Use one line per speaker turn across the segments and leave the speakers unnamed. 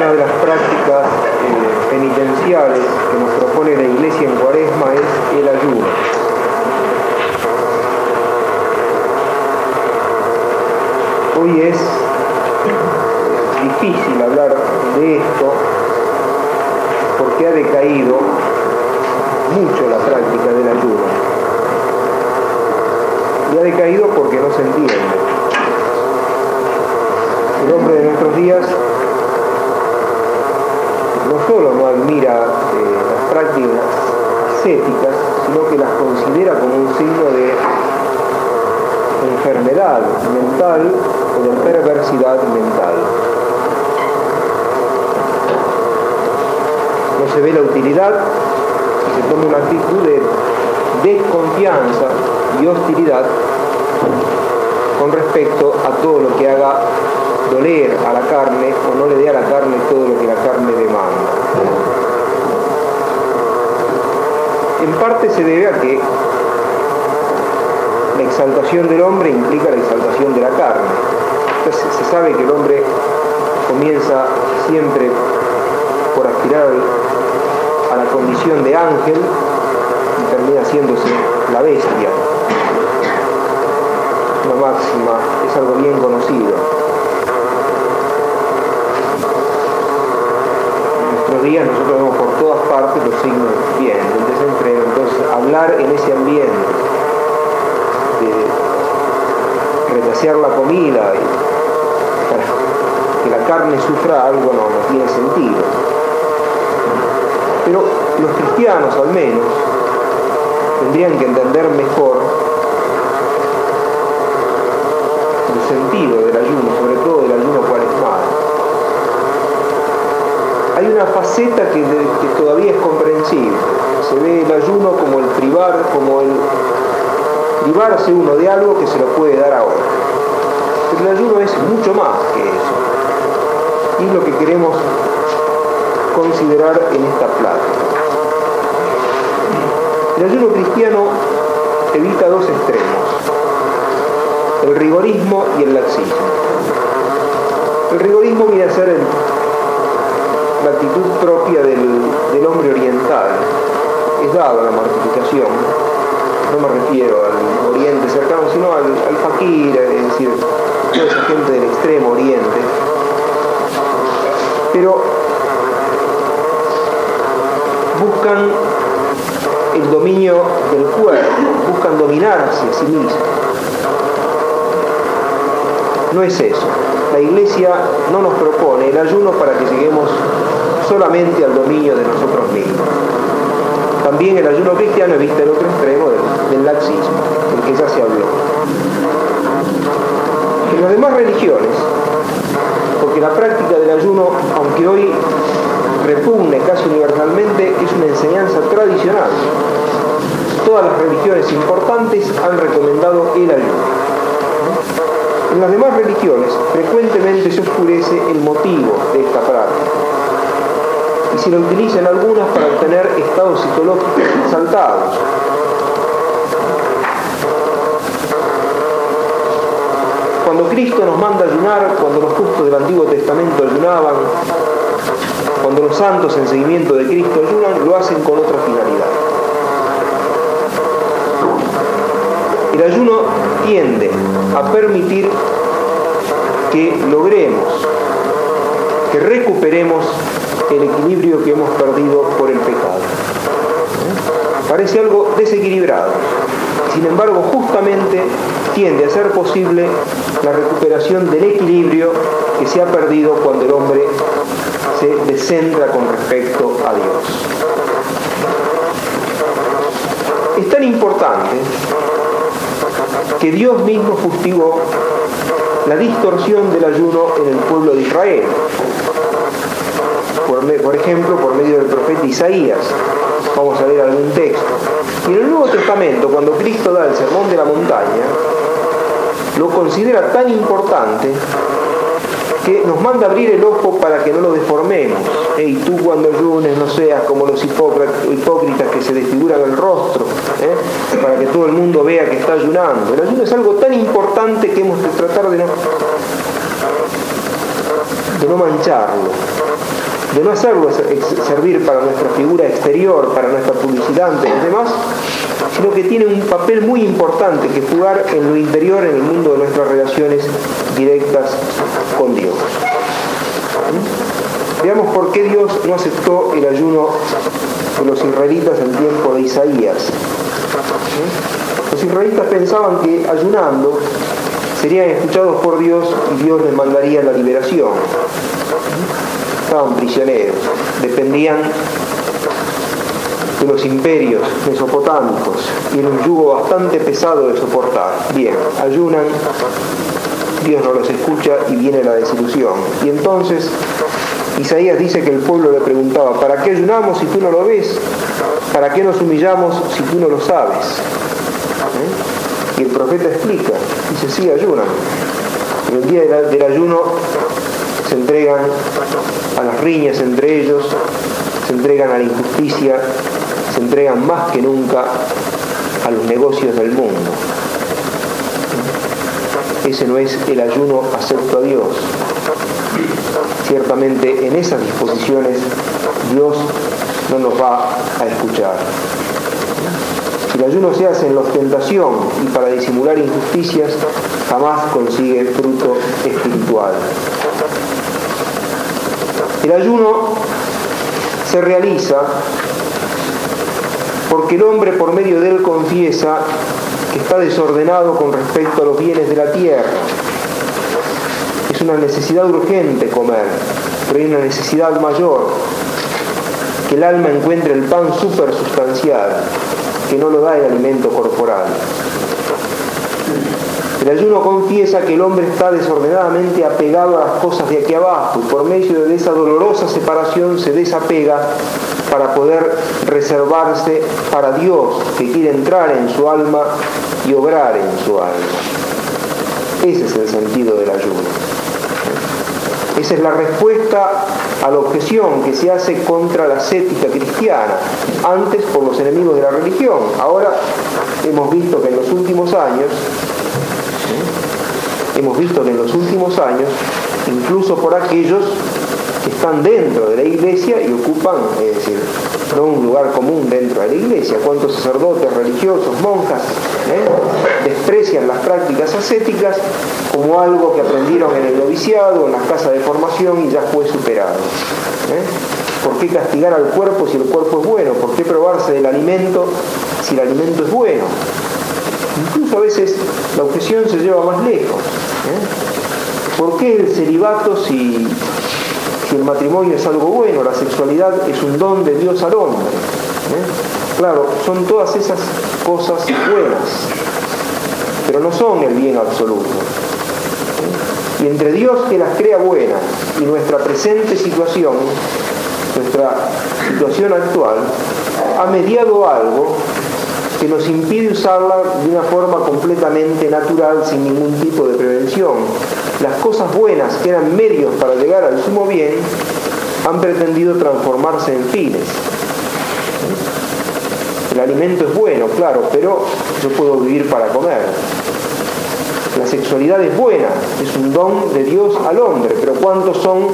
Una de las prácticas eh, penitenciales que nos propone la Iglesia en Cuaresma es el ayuno. Hoy es difícil hablar de esto porque ha decaído mucho la práctica del ayuno. Y ha decaído porque no se entiende. El hombre de nuestros días no admira eh, las prácticas ascéticas, sino que las considera como un signo de enfermedad mental o de perversidad mental. No se ve la utilidad y se toma una actitud de desconfianza y hostilidad con respecto a todo lo que haga doler a la carne o no le dé a la carne todo lo que la carne demanda. En parte se debe a que la exaltación del hombre implica la exaltación de la carne. Se sabe que el hombre comienza siempre por aspirar a la condición de ángel y termina haciéndose la bestia. Una máxima, es algo bien conocido. días nosotros vemos por todas partes los signos bien, del desenfreno. Entonces, hablar en ese ambiente de retasear la comida y que la carne sufra algo no, no tiene sentido. Pero los cristianos al menos tendrían que entender mejor el sentido del ayuno, sobre todo del ayuno cuaresmal hay una faceta que, todavía es comprensible. Se ve el ayuno como el privar, como el privarse uno de algo que se lo puede dar a otro. Pero el ayuno es mucho más que eso. Y es lo que queremos considerar en esta plática. El ayuno cristiano evita dos extremos, el rigorismo y el laxismo. El rigorismo viene a ser el la actitud propia del, hombre oriental. Es dada la mortificación, no me refiero al oriente cercano, sino al, al es decir, toda esa gente del extremo oriente. Pero buscan el dominio del cuerpo, buscan dominarse a sí mismos. No es eso. La iglesia no nos propone el ayuno para que lleguemos solamente al dominio de nosotros mismos. También el ayuno cristiano evita el otro extremo del, laxismo, del que ya se habló. En las demás religiones, porque la práctica del ayuno, aunque hoy repugne casi universalmente, es una enseñanza tradicional. Todas las religiones importantes han recomendado el ayuno. En las demás religiones frecuentemente se oscurece el motivo de esta práctica se lo utilizan algunas para obtener estados psicológicos exaltados. Cuando Cristo nos manda ayunar, cuando los justos del Antiguo Testamento ayunaban, cuando los santos en seguimiento de Cristo ayunan, lo hacen con otra finalidad. El ayuno tiende a permitir que logremos, que recuperemos el equilibrio que hemos perdido por el pecado. Parece algo desequilibrado. Sin embargo, justamente tiende a ser posible la recuperación del equilibrio que se ha perdido cuando el hombre se descentra con respecto a Dios. Es tan importante que Dios mismo fustigó la distorsión del ayuno en el pueblo de Israel por, ejemplo, por medio del profeta Isaías. Vamos a ver algún texto. Y en el Nuevo Testamento, cuando Cristo da el sermón de la montaña, lo considera tan importante que nos manda abrir el ojo para que no lo deformemos. Y tú cuando ayunes no seas como los hipócritas que se desfiguran el rostro, ¿eh? para que todo el mundo vea que está ayunando. El ayuno es algo tan importante que hemos de tratar de no, de no mancharlo, de no hacerlo servir para nuestra figura exterior, para nuestra publicidad ante demás, sino que tiene un papel muy importante que jugar en lo interior, en el mundo de nuestras relaciones directas con Dios. Veamos por qué Dios no aceptó el ayuno de los israelitas en tiempo de Isaías. Los israelitas pensaban que ayunando serían escuchados por Dios y Dios les mandaría la liberación. Estaban prisioneros, dependían de los imperios mesopotámicos y era un yugo bastante pesado de soportar. Bien, ayunan, Dios no los escucha y viene la desilusión. Y entonces Isaías dice que el pueblo le preguntaba, ¿para qué ayunamos si tú no lo ves? ¿Para qué nos humillamos si tú no lo sabes? ¿Eh? Y el profeta explica, dice, sí, ayunan. En el día del ayuno se entregan a las riñas entre ellos, se entregan a la injusticia, se entregan más que nunca a los negocios del mundo. Ese no es el ayuno acepto a Dios. Ciertamente en esas disposiciones Dios no nos va a escuchar. Si el ayuno se hace en la ostentación y para disimular injusticias, jamás consigue fruto espiritual. El ayuno se realiza porque el hombre por medio de él confiesa que está desordenado con respecto a los bienes de la tierra. Es una necesidad urgente comer, pero hay una necesidad mayor, que el alma encuentre el pan supersustancial, que no lo da el alimento corporal. El ayuno confiesa que el hombre está desordenadamente apegado a las cosas de aquí abajo y por medio de esa dolorosa separación se desapega para poder reservarse para Dios que quiere entrar en su alma y obrar en su alma. Ese es el sentido del ayuno. Esa es la respuesta a la objeción que se hace contra la ascética cristiana, antes por los enemigos de la religión. Ahora hemos visto que en los últimos años hemos visto que en los últimos años, incluso por aquellos que están dentro de la iglesia y ocupan, es decir, no un lugar común dentro de la iglesia, cuántos sacerdotes, religiosos, monjas, ¿eh? desprecian las prácticas ascéticas como algo que aprendieron en el noviciado, en las casas de formación y ya fue superado. ¿eh? ¿Por qué castigar al cuerpo si el cuerpo es bueno? ¿Por qué probarse del alimento si el alimento es bueno? Incluso a veces la objeción se lleva más lejos. ¿Eh? ¿Por qué el celibato si, el matrimonio es algo bueno? La sexualidad es un don de Dios al hombre. ¿eh? Claro, son todas esas cosas buenas, pero no son el bien absoluto. ¿eh? Y entre Dios que las crea buenas y nuestra presente situación, nuestra situación actual, ha mediado algo que nos impide usarla de una forma completamente natural, sin ningún tipo de prevención. Las cosas buenas, que eran medios para llegar al sumo bien, han pretendido transformarse en fines. El alimento es bueno, claro, pero yo puedo vivir para comer. La sexualidad es buena, es un don de Dios al hombre, pero ¿cuántos son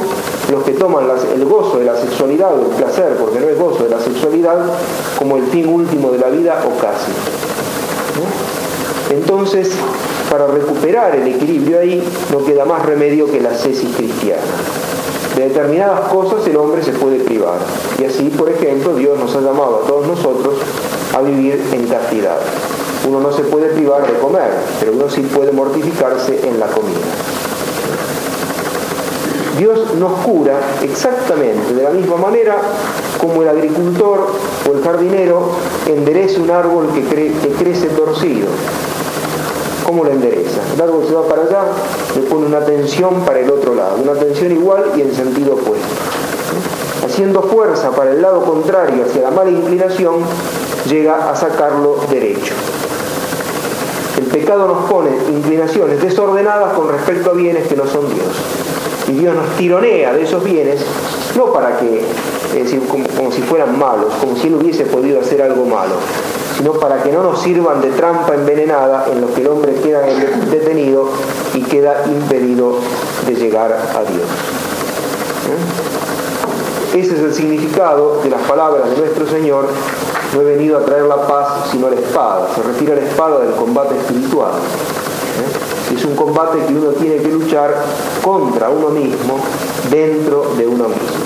los que toman el gozo de la sexualidad o el placer, porque no es gozo de la sexualidad, como el fin último de la vida o casi? Entonces, para recuperar el equilibrio ahí, no queda más remedio que la cesis cristiana. De determinadas cosas el hombre se puede privar. Y así, por ejemplo, Dios nos ha llamado a todos nosotros a vivir en castidad. Uno no se puede privar de comer, pero uno sí puede mortificarse en la comida. Dios nos cura exactamente de la misma manera como el agricultor o el jardinero endereza un árbol que, crece torcido. ¿Cómo lo endereza? El árbol se va para allá, le pone una tensión para el otro lado, una tensión igual y en sentido opuesto. Haciendo fuerza para el lado contrario hacia la mala inclinación, llega a sacarlo derecho. El pecado nos pone inclinaciones desordenadas con respecto a bienes que no son Dios. Y Dios nos tironea de esos bienes, no para que, como, si fueran malos, como si Él hubiese podido hacer algo malo, sino para que no nos sirvan de trampa envenenada en lo que el hombre queda detenido y queda impedido de llegar a Dios. Ese es el significado de las palabras de nuestro Señor. No he venido a traer la paz, sino la espada. Se refiere a la espada del combate espiritual. Es un combate que uno tiene que luchar contra uno mismo, dentro de uno mismo.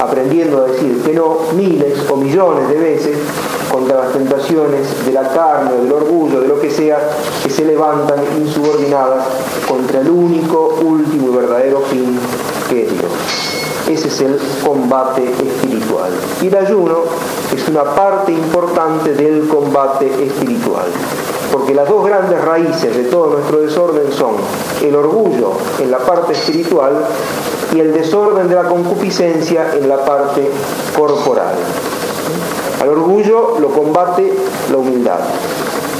Aprendiendo a decir que no miles o millones de veces contra las tentaciones de la carne, del orgullo, de lo que sea, que se levantan insubordinadas contra el único, último y verdadero fin que es Dios. Ese es el combate espiritual. Y el ayuno es una parte importante del combate espiritual. Porque las dos grandes raíces de todo nuestro desorden son el orgullo en la parte espiritual y el desorden de la concupiscencia en la parte corporal. Al orgullo lo combate la humildad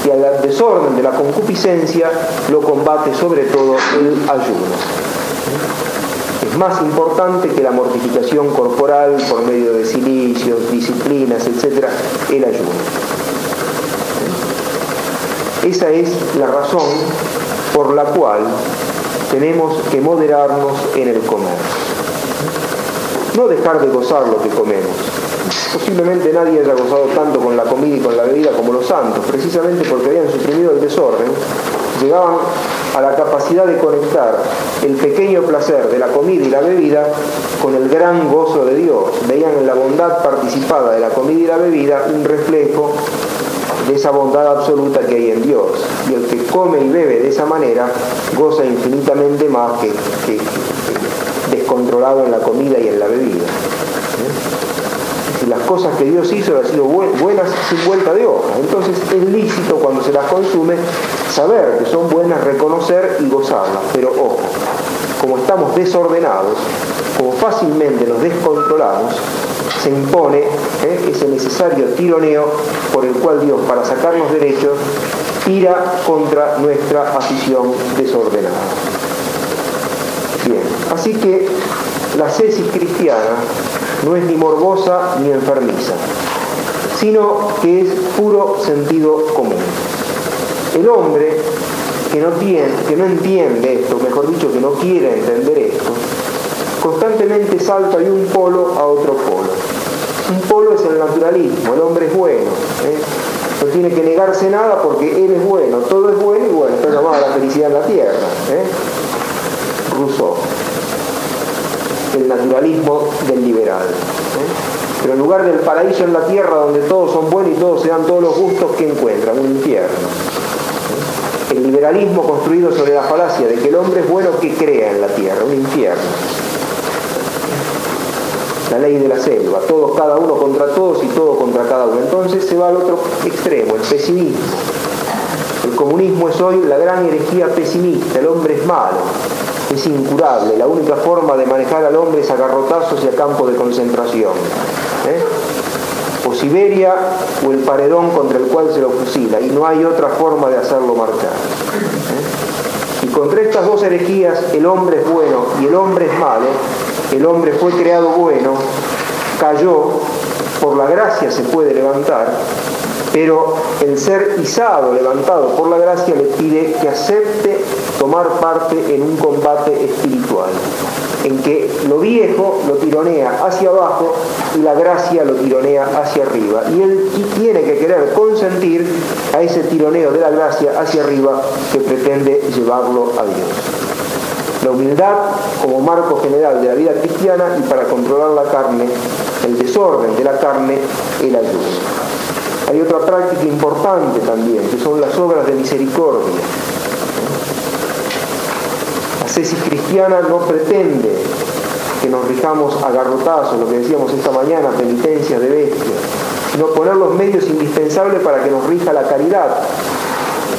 y al desorden de la concupiscencia lo combate sobre todo el ayuno. Es más importante que la mortificación corporal por medio de silicios, disciplinas, etc., el ayuno. Esa es la razón por la cual tenemos que moderarnos en el comer. No dejar de gozar lo que comemos. Posiblemente nadie haya gozado tanto con la comida y con la bebida como los santos, precisamente porque habían suprimido el desorden, llegaban a la capacidad de conectar el pequeño placer de la comida y la bebida con el gran gozo de Dios. Veían en la bondad participada de la comida y la bebida un reflejo de esa bondad absoluta que hay en Dios. Y el que come y bebe de esa manera goza infinitamente más que, descontrolado en la comida y en la bebida. ¿Eh? las cosas que Dios hizo han sido buenas sin vuelta de hoja. Entonces es lícito cuando se las consume saber que son buenas, reconocer y gozarlas. Pero ojo, como estamos desordenados, como fácilmente nos descontrolamos, se impone ¿eh? ese necesario tironeo por el cual Dios, para sacarnos derechos, ira contra nuestra afición desordenada. Bien, así que la cesis cristiana no es ni morbosa ni enfermiza, sino que es puro sentido común. El hombre que no, tiene, que no entiende esto, mejor dicho, que no quiere entender esto, constantemente salta de un polo a otro polo. Un polo es el naturalismo, el hombre es bueno. ¿eh? No tiene que negarse nada porque él es bueno, todo es bueno y bueno, está llamada la felicidad en la tierra. ¿eh? Rousseau, el naturalismo del liberal. ¿eh? Pero en lugar del paraíso en la tierra donde todos son buenos y todos se dan todos los gustos, que encuentran? Un infierno. El liberalismo construido sobre la falacia de que el hombre es bueno que crea en la tierra, un infierno la ley de la selva, todos, cada uno contra todos y todo contra cada uno. Entonces se va al otro extremo, el pesimismo. El comunismo es hoy la gran herejía pesimista, el hombre es malo, es incurable, la única forma de manejar al hombre es a garrotazos y a campo de concentración. ¿eh? O Siberia o el paredón contra el cual se lo fusila, y no hay otra forma de hacerlo marchar. ¿eh? Y contra estas dos herejías, el hombre es bueno y el hombre es malo, el hombre fue creado bueno, cayó, por la gracia se puede levantar, pero el ser izado, levantado por la gracia, le pide que acepte tomar parte en un combate espiritual, en que lo viejo lo tironea hacia abajo y la gracia lo tironea hacia arriba. Y él tiene que querer consentir a ese tironeo de la gracia hacia arriba que pretende llevarlo a Dios la humildad como marco general de la vida cristiana y para controlar la carne, el desorden de la carne, el ayuno. Hay otra práctica importante también, que son las obras de misericordia. La cesis cristiana no pretende que nos rijamos a garrotazos, lo que decíamos esta mañana, penitencia de bestia, sino poner los medios indispensables para que nos rija la caridad,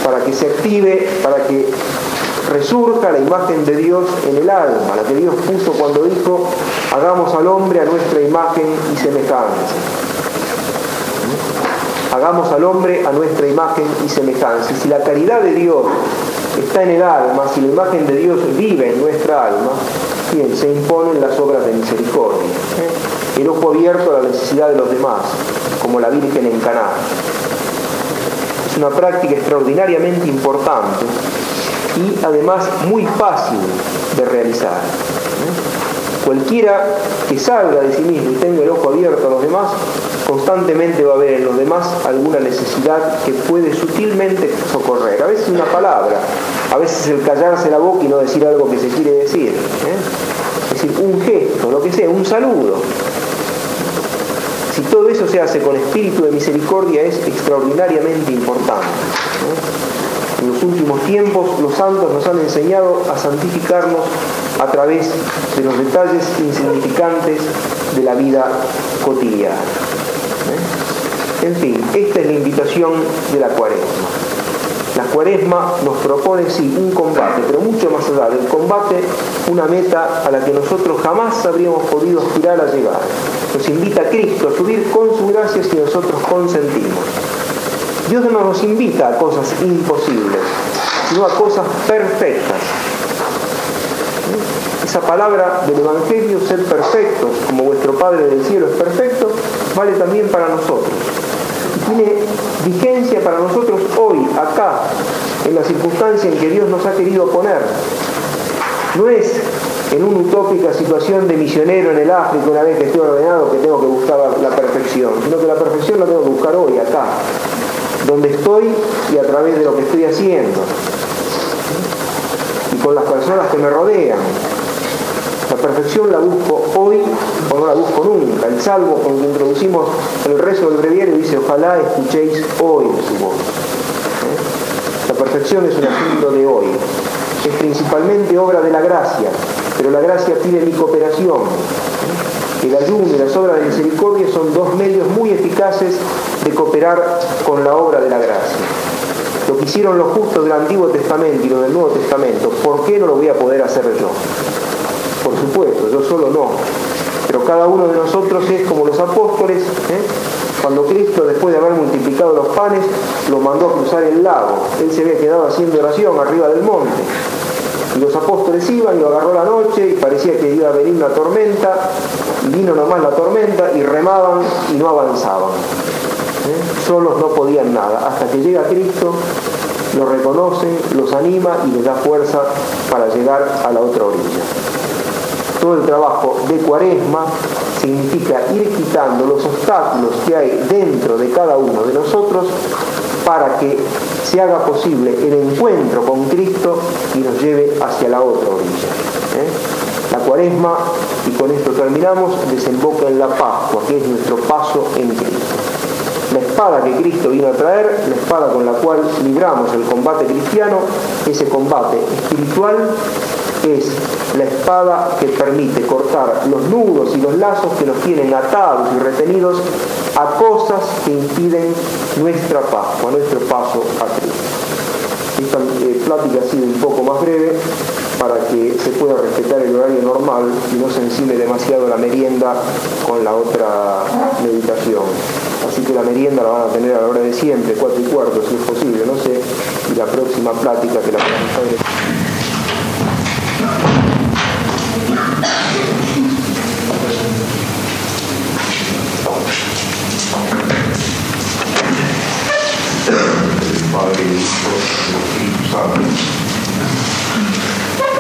para que se active, para que resurja la imagen de Dios en el alma, la que Dios puso cuando dijo, hagamos al hombre a nuestra imagen y semejanza. Hagamos al hombre a nuestra imagen y semejanza. Si la caridad de Dios está en el alma, si la imagen de Dios vive en nuestra alma, bien, se imponen las obras de misericordia. El ojo abierto a la necesidad de los demás, como la Virgen en Caná. Es una práctica extraordinariamente importante y además muy fácil de realizar. Cualquiera que salga de sí mismo y tenga el ojo abierto a los demás, constantemente va a ver en los demás alguna necesidad que puede sutilmente socorrer. A veces una palabra, a veces el callarse la boca y no decir algo que se quiere decir. ¿eh? Es decir, un gesto, lo que sea, un saludo. Si todo eso se hace con espíritu de misericordia es extraordinariamente importante. En los últimos tiempos los santos nos han enseñado a santificarnos a través de los detalles insignificantes de la vida cotidiana. ¿Eh? En fin, esta es la invitación de la cuaresma. La cuaresma nos propone, sí, un combate, pero mucho más allá del combate, una meta a la que nosotros jamás habríamos podido aspirar a llegar. Nos invita a Cristo a subir con su gracia si nosotros consentimos. Dios no nos invita a cosas imposibles, sino a cosas perfectas. Esa palabra del Evangelio, ser perfectos, como vuestro Padre del cielo es perfecto, vale también para nosotros. Tiene vigencia para nosotros hoy, acá, en la circunstancia en que Dios nos ha querido poner. No es en una utópica situación de misionero en el África, una vez que estoy ordenado, que tengo que buscar la perfección, sino que la perfección la tengo que buscar hoy, acá, donde estoy y a través de lo que estoy haciendo. Con las personas que me rodean. La perfección la busco hoy o no la busco nunca. El salvo que introducimos el rezo del breviario dice, ojalá escuchéis hoy su voz. ¿Eh? La perfección es un asunto de hoy. Es principalmente obra de la gracia, pero la gracia pide mi cooperación. El ayuno y las obras de misericordia son dos medios muy eficaces de cooperar con la obra de la gracia. Lo hicieron los justos del Antiguo Testamento y los del Nuevo Testamento, ¿por qué no lo voy a poder hacer yo? Por supuesto, yo solo no. Pero cada uno de nosotros es como los apóstoles, ¿eh? cuando Cristo, después de haber multiplicado los panes, lo mandó a cruzar el lago. Él se había quedado haciendo oración arriba del monte. Y los apóstoles iban y lo agarró la noche y parecía que iba a venir una tormenta, y vino nomás la tormenta y remaban y no avanzaban. ¿Eh? solos no podían nada, hasta que llega Cristo, lo reconocen, los anima y les da fuerza para llegar a la otra orilla. Todo el trabajo de cuaresma significa ir quitando los obstáculos que hay dentro de cada uno de nosotros para que se haga posible el encuentro con Cristo y nos lleve hacia la otra orilla. ¿eh? La cuaresma, y con esto terminamos, desemboca en la Pascua, que es nuestro paso en Cristo la espada que Cristo vino a traer, la espada con la cual libramos el combate cristiano, ese combate espiritual es la espada que permite cortar los nudos y los lazos que nos tienen atados y retenidos a cosas que impiden nuestra paz, o nuestro paso a Cristo. Esta eh, plática ha sido un poco más breve para que se pueda respetar el horario normal y no se encime demasiado la merienda con la otra meditación. Que la merienda la van a tener a la hora de siempre, cuatro y cuarto, si es posible, no sé, y la próxima plática que la vamos a hacer.
Padre, Espíritu Santo.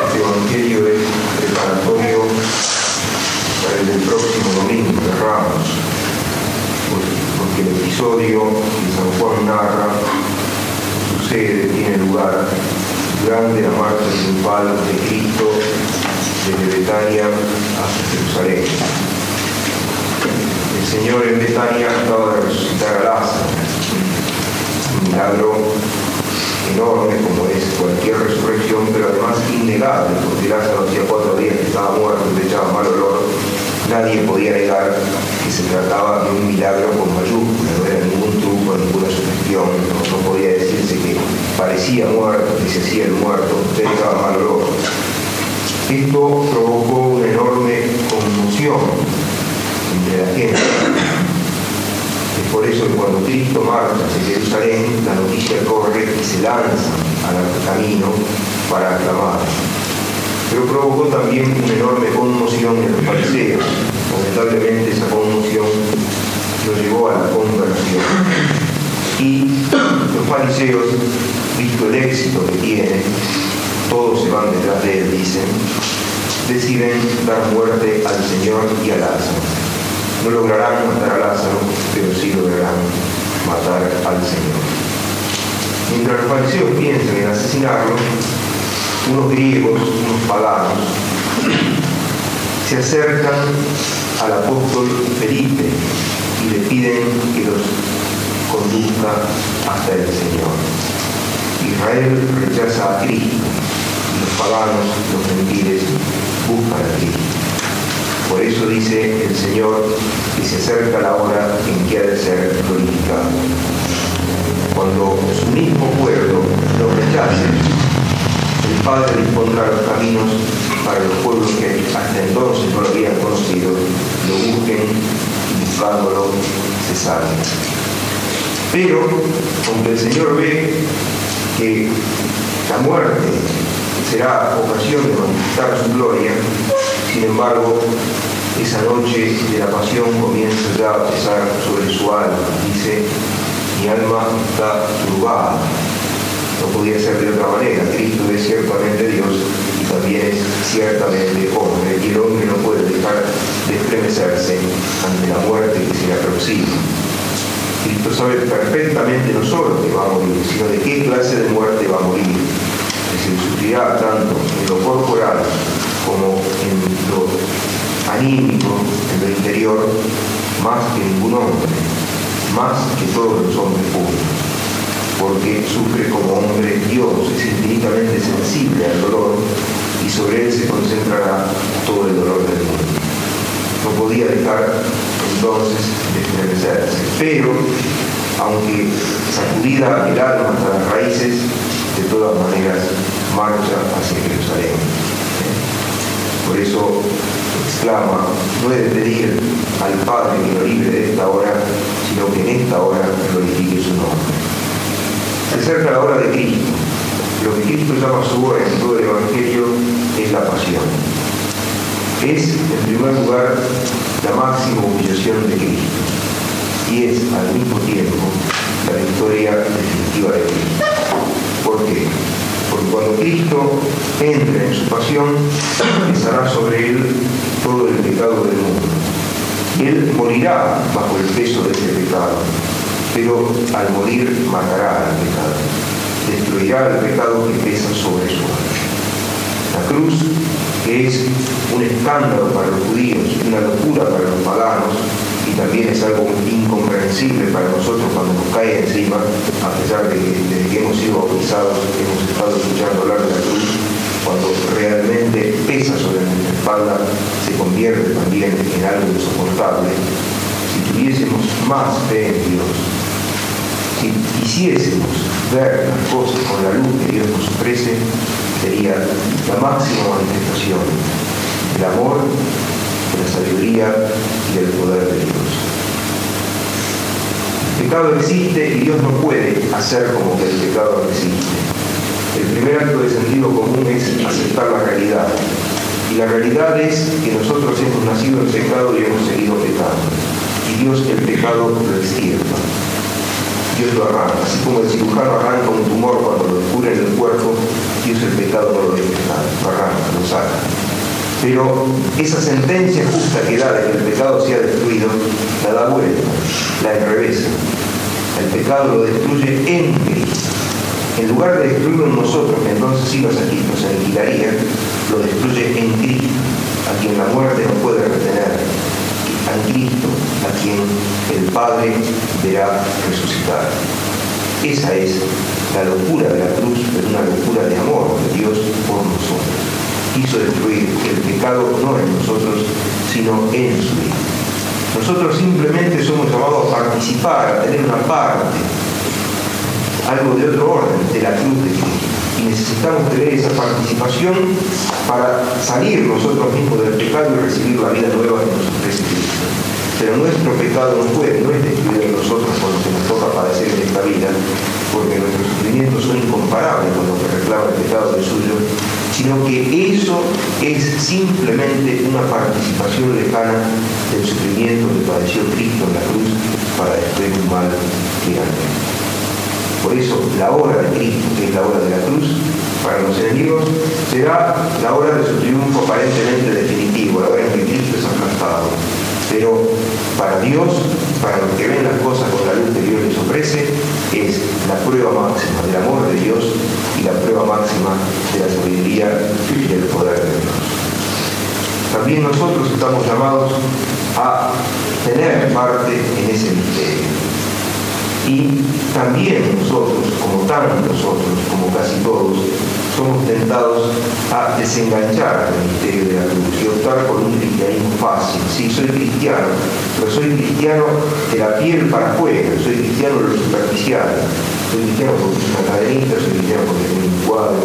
Este Evangelio es preparatorio para el próximo domingo de Ramos, el episodio que San Juan narra sucede, tiene lugar. Durante la marcha triunfal de Cristo desde Betania hasta Jerusalén. El Señor en Betania acaba de resucitar a Lázaro. Un milagro enorme como es cualquier resurrección, pero además innegable, porque Lázaro hacía cuatro días que estaba muerto, le echaba mal olor, nadie podía negar que se trataba de un milagro con mayúsculas, no era ningún truco, ninguna sugestión, no, podía decirse que parecía muerto, que se hacía el muerto, le echaba mal. Esto provocó una enorme conmoción entre la gente es por eso que cuando Cristo marcha hacia Jerusalén, la noticia corre y se lanza al camino para aclamar. Pero provocó también una enorme conmoción en los fariseos. Lamentablemente esa conmoción lo llevó a la conversión. Y los fariseos, visto el éxito que tiene, todos se van detrás de él, dicen, deciden dar muerte al Señor y a Lázaro. No lograrán matar a Lázaro, pero sí lograrán matar al Señor. Mientras los fariseos piensan en asesinarlo, unos griegos, unos paganos, se acercan al apóstol Felipe y le piden que los conduzca hasta el Señor. Israel rechaza a Cristo y los paganos, los gentiles, buscan a Cristo. Por eso dice el Señor que se acerca la hora en que ha de ser glorificado. Cuando su mismo pueblo lo rechace, Padre dispondrá los caminos para los pueblos que hasta entonces no lo habían conocido, lo busquen y buscándolo se salven. Pero, aunque el Señor ve que la muerte será ocasión de manifestar su gloria, sin embargo, esa noche de la pasión comienza ya a pesar sobre su alma. Dice, mi alma está turbada. No podía ser de otra manera. Cristo es ciertamente Dios y también es ciertamente hombre. Y el hombre no puede dejar de estremecerse ante la muerte que se le aproxima. Cristo sabe perfectamente no solo que va a morir, sino de qué clase de muerte va a morir. Que se sufrirá tanto en lo corporal como en lo anímico, en lo interior, más que ningún hombre, más que todos los hombres públicos, porque sufre como hombre Dios, es infinitamente sensible al dolor y sobre él se concentrará todo el dolor del mundo. No podía dejar entonces de estremecerse, pero aunque sacudida el alma hasta las raíces, de todas maneras marcha hacia Jerusalén. Por eso exclama, no he de pedir al Padre que lo libre de esta hora, sino que en esta hora glorifique su nombre. Acerca la hora de Cristo. Lo que Cristo llama su hora en todo el Evangelio es la pasión. Es, en primer lugar, la máxima humillación de Cristo y es al mismo tiempo la victoria definitiva de Cristo. ¿Por qué? Porque cuando Cristo entre en su pasión, pesará sobre él todo el pecado del mundo. Él morirá bajo el peso de ese pecado, pero al morir matará al pecado, destruirá el pecado que pesa sobre su alma. La cruz, que es un escándalo para los judíos, una locura para los paganos, y también es algo incomprensible para nosotros cuando nos cae encima, a pesar de que desde que hemos sido bautizados hemos estado escuchando hablar de la cruz, cuando realmente pesa sobre nuestra espalda, se convierte también en algo insoportable. Si tuviésemos más fe en Dios, si quisiésemos ver las cosas con la luz que Dios nos ofrece, sería la máxima manifestación del amor de la sabiduría y del poder de Dios. El pecado existe y Dios no puede hacer como que el pecado no existe. El primer acto de sentido común es aceptar la realidad. Y la realidad es que nosotros hemos nacido en pecado y hemos seguido pecando. Y Dios el pecado lo extirpa. Dios lo arranca. Así como el cirujano arranca un tumor cuando lo descubre en el cuerpo, Dios el pecado no lo deja, lo arranca, lo saca. Pero esa sentencia justa que da de que el pecado sea destruido, la da vuelta, la enrevesa. El pecado lo destruye en Cristo. En lugar de destruirlo en nosotros, que entonces sí nos, nos aniquilaría, lo destruye en Cristo, a quien la muerte no puede retener, a Cristo, a quien el Padre verá resucitar. Esa es la locura de la cruz, pero una locura de amor de Dios por nosotros quiso destruir el pecado no en nosotros, sino en su Hijo. Nosotros simplemente somos llamados a participar, a tener una parte, algo de otro orden de la cruz de Cristo. Y necesitamos tener esa participación para salir nosotros mismos del pecado y recibir la vida nueva que nos ofrece. Pero nuestro pecado no puede, no es destruido en esta vida, porque nuestros sufrimientos son incomparables con lo que reclama el pecado del suyo, sino que eso es simplemente una participación lejana del sufrimiento que padeció Cristo en la cruz para destruir un mal gigante. Por eso la hora de Cristo, que es la hora de la cruz, para los enemigos, será la hora de su triunfo aparentemente definitivo, la hora en que Cristo es aplastado. Pero para Dios, para los que ven las cosas con la luz que Dios les ofrece, es la prueba máxima del amor de Dios y la prueba máxima de la sabiduría y del poder de Dios. También nosotros estamos llamados a tener parte en ese misterio. Y también nosotros, como tantos otros, como casi todos, somos tentados a desenganchar el misterio de la cruz y optar por un cristianismo fácil. Sí, soy cristiano, pero soy cristiano de la piel para afuera, soy cristiano de lo superficial, soy cristiano porque soy una cadenita, soy cristiano porque tengo un cuadro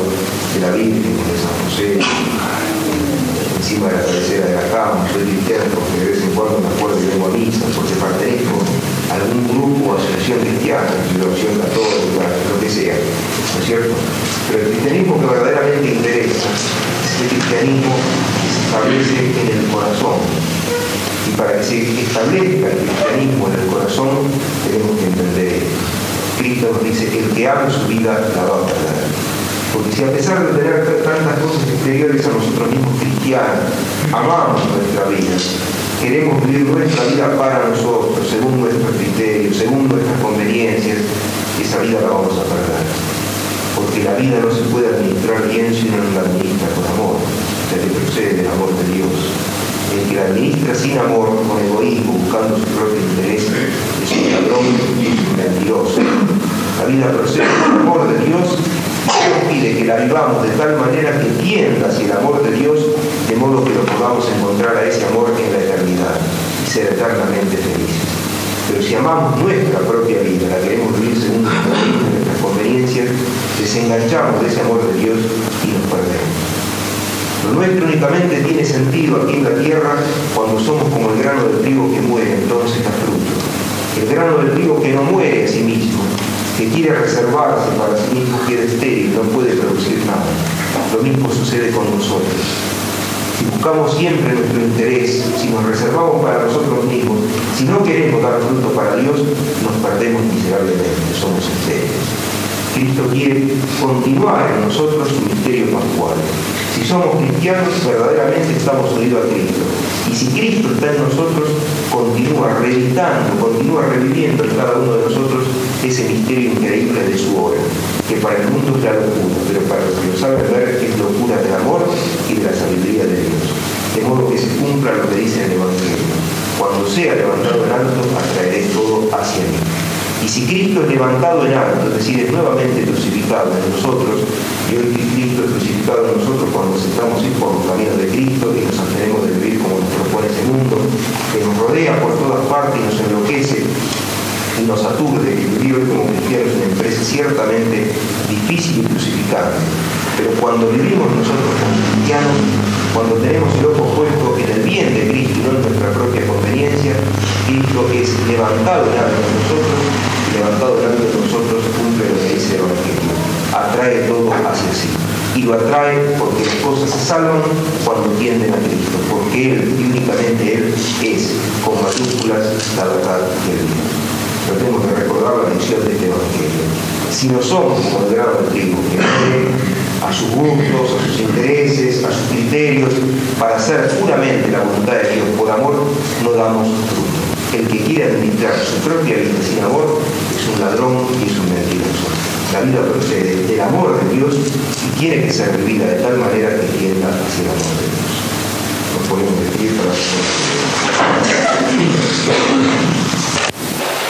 de la Virgen, de San José, encima de la cabecera de la cama, soy cristiano porque de vez en cuando me acuerdo y vengo misa, porque pertenezco algún grupo o asociación cristiana, situación católica, lo que sea, ¿no es cierto? Pero el cristianismo que verdaderamente interesa es el cristianismo que se establece en el corazón. Y para que se establezca el cristianismo en el corazón, tenemos que entender Cristo nos dice, el que ama su vida la va a perder. Porque si a pesar de tener tantas cosas exteriores a nosotros mismos cristianos, amamos nuestra vida, queremos vivir nuestra vida para nosotros, según nuestros criterios, según nuestras conveniencias, esa vida la vamos a perder. Porque la vida no se puede administrar bien si no la administra con amor, ya que procede del amor de Dios. El que la administra sin amor, con egoísmo, buscando su propio interés, es un ladrón y mentiroso. La vida procede del amor de Dios Dios pide que la vivamos de tal manera que tienda hacia el amor de Dios, de modo que lo podamos encontrar a ese amor en la y ser eternamente felices. Pero si amamos nuestra propia vida, la queremos vivir según nuestras conveniencias, desenganchamos de ese amor de Dios y nos perdemos. Lo nuestro únicamente tiene sentido aquí en la tierra cuando somos como el grano de trigo que muere, entonces da fruto. El grano del trigo que no muere a sí mismo, que quiere reservarse para sí mismo queda estéril, no puede producir nada. Lo mismo sucede con nosotros. Si buscamos siempre nuestro interés, si nos reservamos para nosotros mismos, si no queremos dar fruto para Dios, nos perdemos miserablemente, somos estériles. Cristo quiere continuar en nosotros su misterio pascual. Si somos cristianos, verdaderamente estamos unidos a Cristo. Y si Cristo está en nosotros, continúa reeditando, continúa reviviendo en cada uno de nosotros ese misterio increíble de su obra, que para el mundo es la locura, pero para los que lo saben ver es locura del amor y de la sabiduría de Dios. De modo que se cumpla lo que dice el Evangelio. Cuando sea levantado en alto, atraeré todo hacia mí. Y si Cristo es levantado en alto, es decir, es nuevamente crucificado en nosotros, y hoy Cristo es crucificado en nosotros cuando aceptamos ir por los caminos de Cristo y nos abstenemos de vivir como nos propone ese mundo, que nos rodea por todas partes y nos enloquece y nos aturde, que vivir como cristianos es una empresa ciertamente difícil y crucificante. Pero cuando vivimos nosotros como cristianos, cuando tenemos el ojo puesto en el bien de Cristo y no en nuestra propia conveniencia, Cristo es levantado en alto de nosotros y levantado alto de nosotros cumple lo que dice el Evangelio. Atrae todo hacia sí. Y lo atrae porque las cosas se salvan cuando tienden a Cristo, porque Él y únicamente Él es, con mayúsculas, la verdad y el bien. Pero tenemos que recordar la misión de este Evangelio. Si no somos como el grano de trigo, que a sus gustos, a sus intereses, a sus criterios, para hacer puramente la voluntad de Dios por amor, no damos fruto. El que quiere administrar su propia vida sin amor es un ladrón y es un mentiroso. La vida procede del amor de Dios y tiene que ser vivida de tal manera que tienda hacia el amor de Dios. Nos ponemos de pie para